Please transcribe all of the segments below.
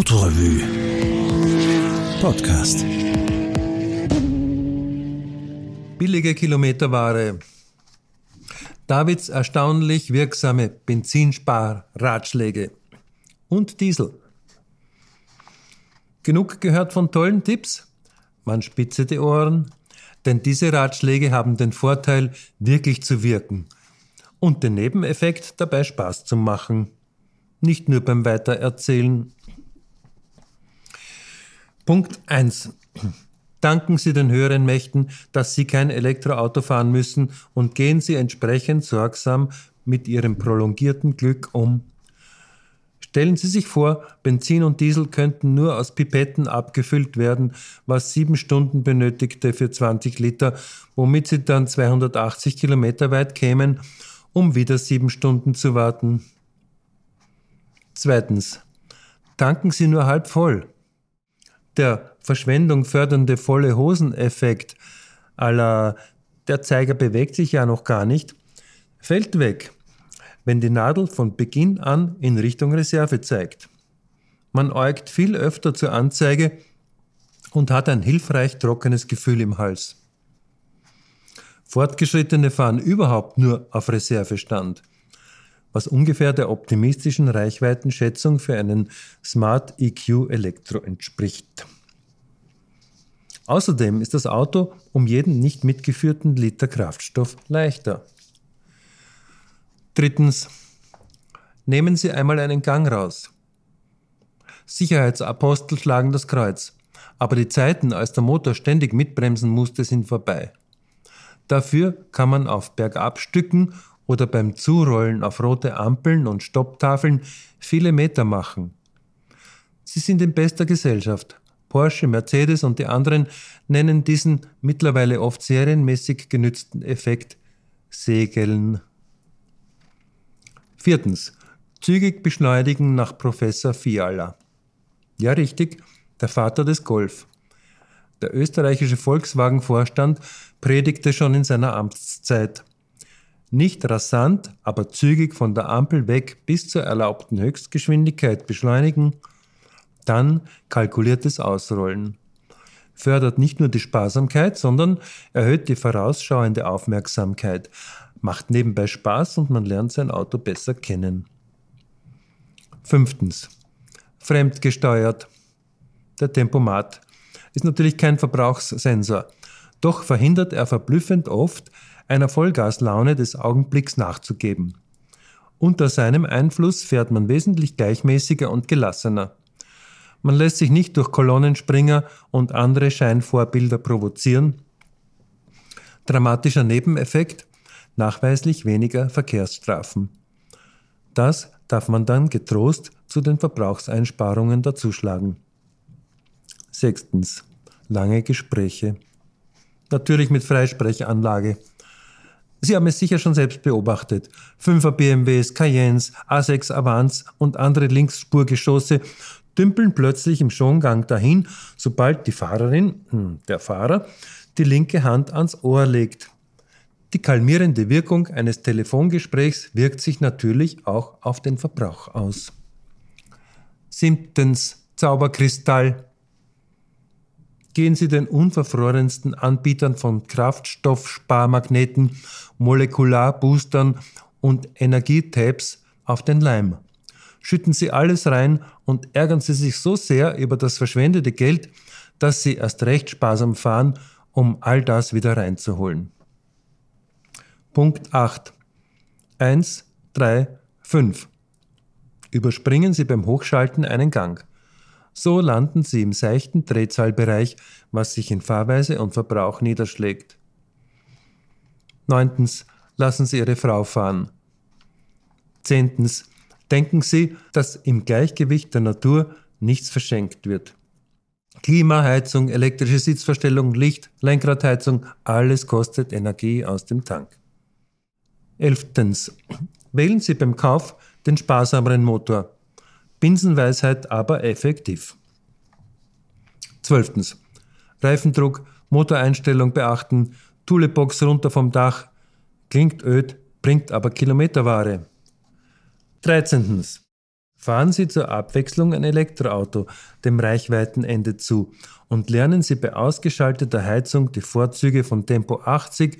Autorevue Podcast. Billige Kilometerware. Davids erstaunlich wirksame Benzinspar-Ratschläge. Und Diesel. Genug gehört von tollen Tipps? Man spitze die Ohren, denn diese Ratschläge haben den Vorteil, wirklich zu wirken und den Nebeneffekt, dabei Spaß zu machen. Nicht nur beim Weitererzählen. Punkt 1. Danken Sie den höheren Mächten, dass Sie kein Elektroauto fahren müssen und gehen Sie entsprechend sorgsam mit Ihrem prolongierten Glück um. Stellen Sie sich vor, Benzin und Diesel könnten nur aus Pipetten abgefüllt werden, was sieben Stunden benötigte für 20 Liter, womit Sie dann 280 Kilometer weit kämen, um wieder sieben Stunden zu warten. Zweitens. Tanken Sie nur halb voll. Der Verschwendung fördernde volle Hosen-Effekt aller der Zeiger bewegt sich ja noch gar nicht, fällt weg, wenn die Nadel von Beginn an in Richtung Reserve zeigt. Man äugt viel öfter zur Anzeige und hat ein hilfreich trockenes Gefühl im Hals. Fortgeschrittene fahren überhaupt nur auf Reservestand, was ungefähr der optimistischen Reichweitenschätzung für einen Smart EQ Elektro entspricht. Außerdem ist das Auto um jeden nicht mitgeführten Liter Kraftstoff leichter. Drittens. Nehmen Sie einmal einen Gang raus. Sicherheitsapostel schlagen das Kreuz, aber die Zeiten, als der Motor ständig mitbremsen musste, sind vorbei. Dafür kann man auf Bergabstücken oder beim Zurollen auf rote Ampeln und Stopptafeln viele Meter machen. Sie sind in bester Gesellschaft. Porsche, Mercedes und die anderen nennen diesen mittlerweile oft serienmäßig genützten Effekt Segeln. Viertens. Zügig beschleunigen nach Professor Fiala. Ja, richtig, der Vater des Golf. Der österreichische Volkswagen-Vorstand predigte schon in seiner Amtszeit. Nicht rasant, aber zügig von der Ampel weg bis zur erlaubten Höchstgeschwindigkeit beschleunigen, dann kalkuliertes Ausrollen. Fördert nicht nur die Sparsamkeit, sondern erhöht die vorausschauende Aufmerksamkeit, macht nebenbei Spaß und man lernt sein Auto besser kennen. Fünftens. Fremdgesteuert. Der Tempomat ist natürlich kein Verbrauchssensor. Doch verhindert er verblüffend oft, einer Vollgaslaune des Augenblicks nachzugeben. Unter seinem Einfluss fährt man wesentlich gleichmäßiger und gelassener. Man lässt sich nicht durch Kolonnenspringer und andere Scheinvorbilder provozieren. Dramatischer Nebeneffekt, nachweislich weniger Verkehrsstrafen. Das darf man dann getrost zu den Verbrauchseinsparungen dazuschlagen. Sechstens. Lange Gespräche. Natürlich mit Freisprechanlage. Sie haben es sicher schon selbst beobachtet. 5er BMWs, Cayennes, A6 Avance und andere Linksspurgeschosse dümpeln plötzlich im Schongang dahin, sobald die Fahrerin, hm, der Fahrer, die linke Hand ans Ohr legt. Die kalmierende Wirkung eines Telefongesprächs wirkt sich natürlich auch auf den Verbrauch aus. Siebtens Zauberkristall gehen Sie den unverfrorensten Anbietern von Kraftstoffsparmagneten, Molekularboostern und Energietabs auf den Leim. Schütten Sie alles rein und ärgern Sie sich so sehr über das verschwendete Geld, dass Sie erst recht sparsam fahren, um all das wieder reinzuholen. Punkt 8. 1, 3, 5. Überspringen Sie beim Hochschalten einen Gang. So landen sie im seichten Drehzahlbereich, was sich in Fahrweise und Verbrauch niederschlägt. Neuntens. Lassen Sie Ihre Frau fahren. Zehntens. Denken Sie, dass im Gleichgewicht der Natur nichts verschenkt wird. Klimaheizung, elektrische Sitzverstellung, Licht, Lenkradheizung, alles kostet Energie aus dem Tank. Elftens. Wählen Sie beim Kauf den sparsameren Motor. Binsenweisheit aber effektiv. Zwölftens. Reifendruck, Motoreinstellung beachten, Toolebox runter vom Dach. Klingt öd, bringt aber Kilometerware. Dreizehntens. Fahren Sie zur Abwechslung ein Elektroauto dem Reichweitenende zu und lernen Sie bei ausgeschalteter Heizung die Vorzüge von Tempo 80,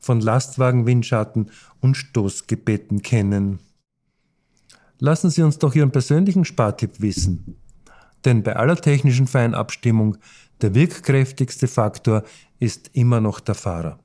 von Lastwagenwindschatten und Stoßgebeten kennen. Lassen Sie uns doch Ihren persönlichen Spartipp wissen. Denn bei aller technischen Feinabstimmung der wirkkräftigste Faktor ist immer noch der Fahrer.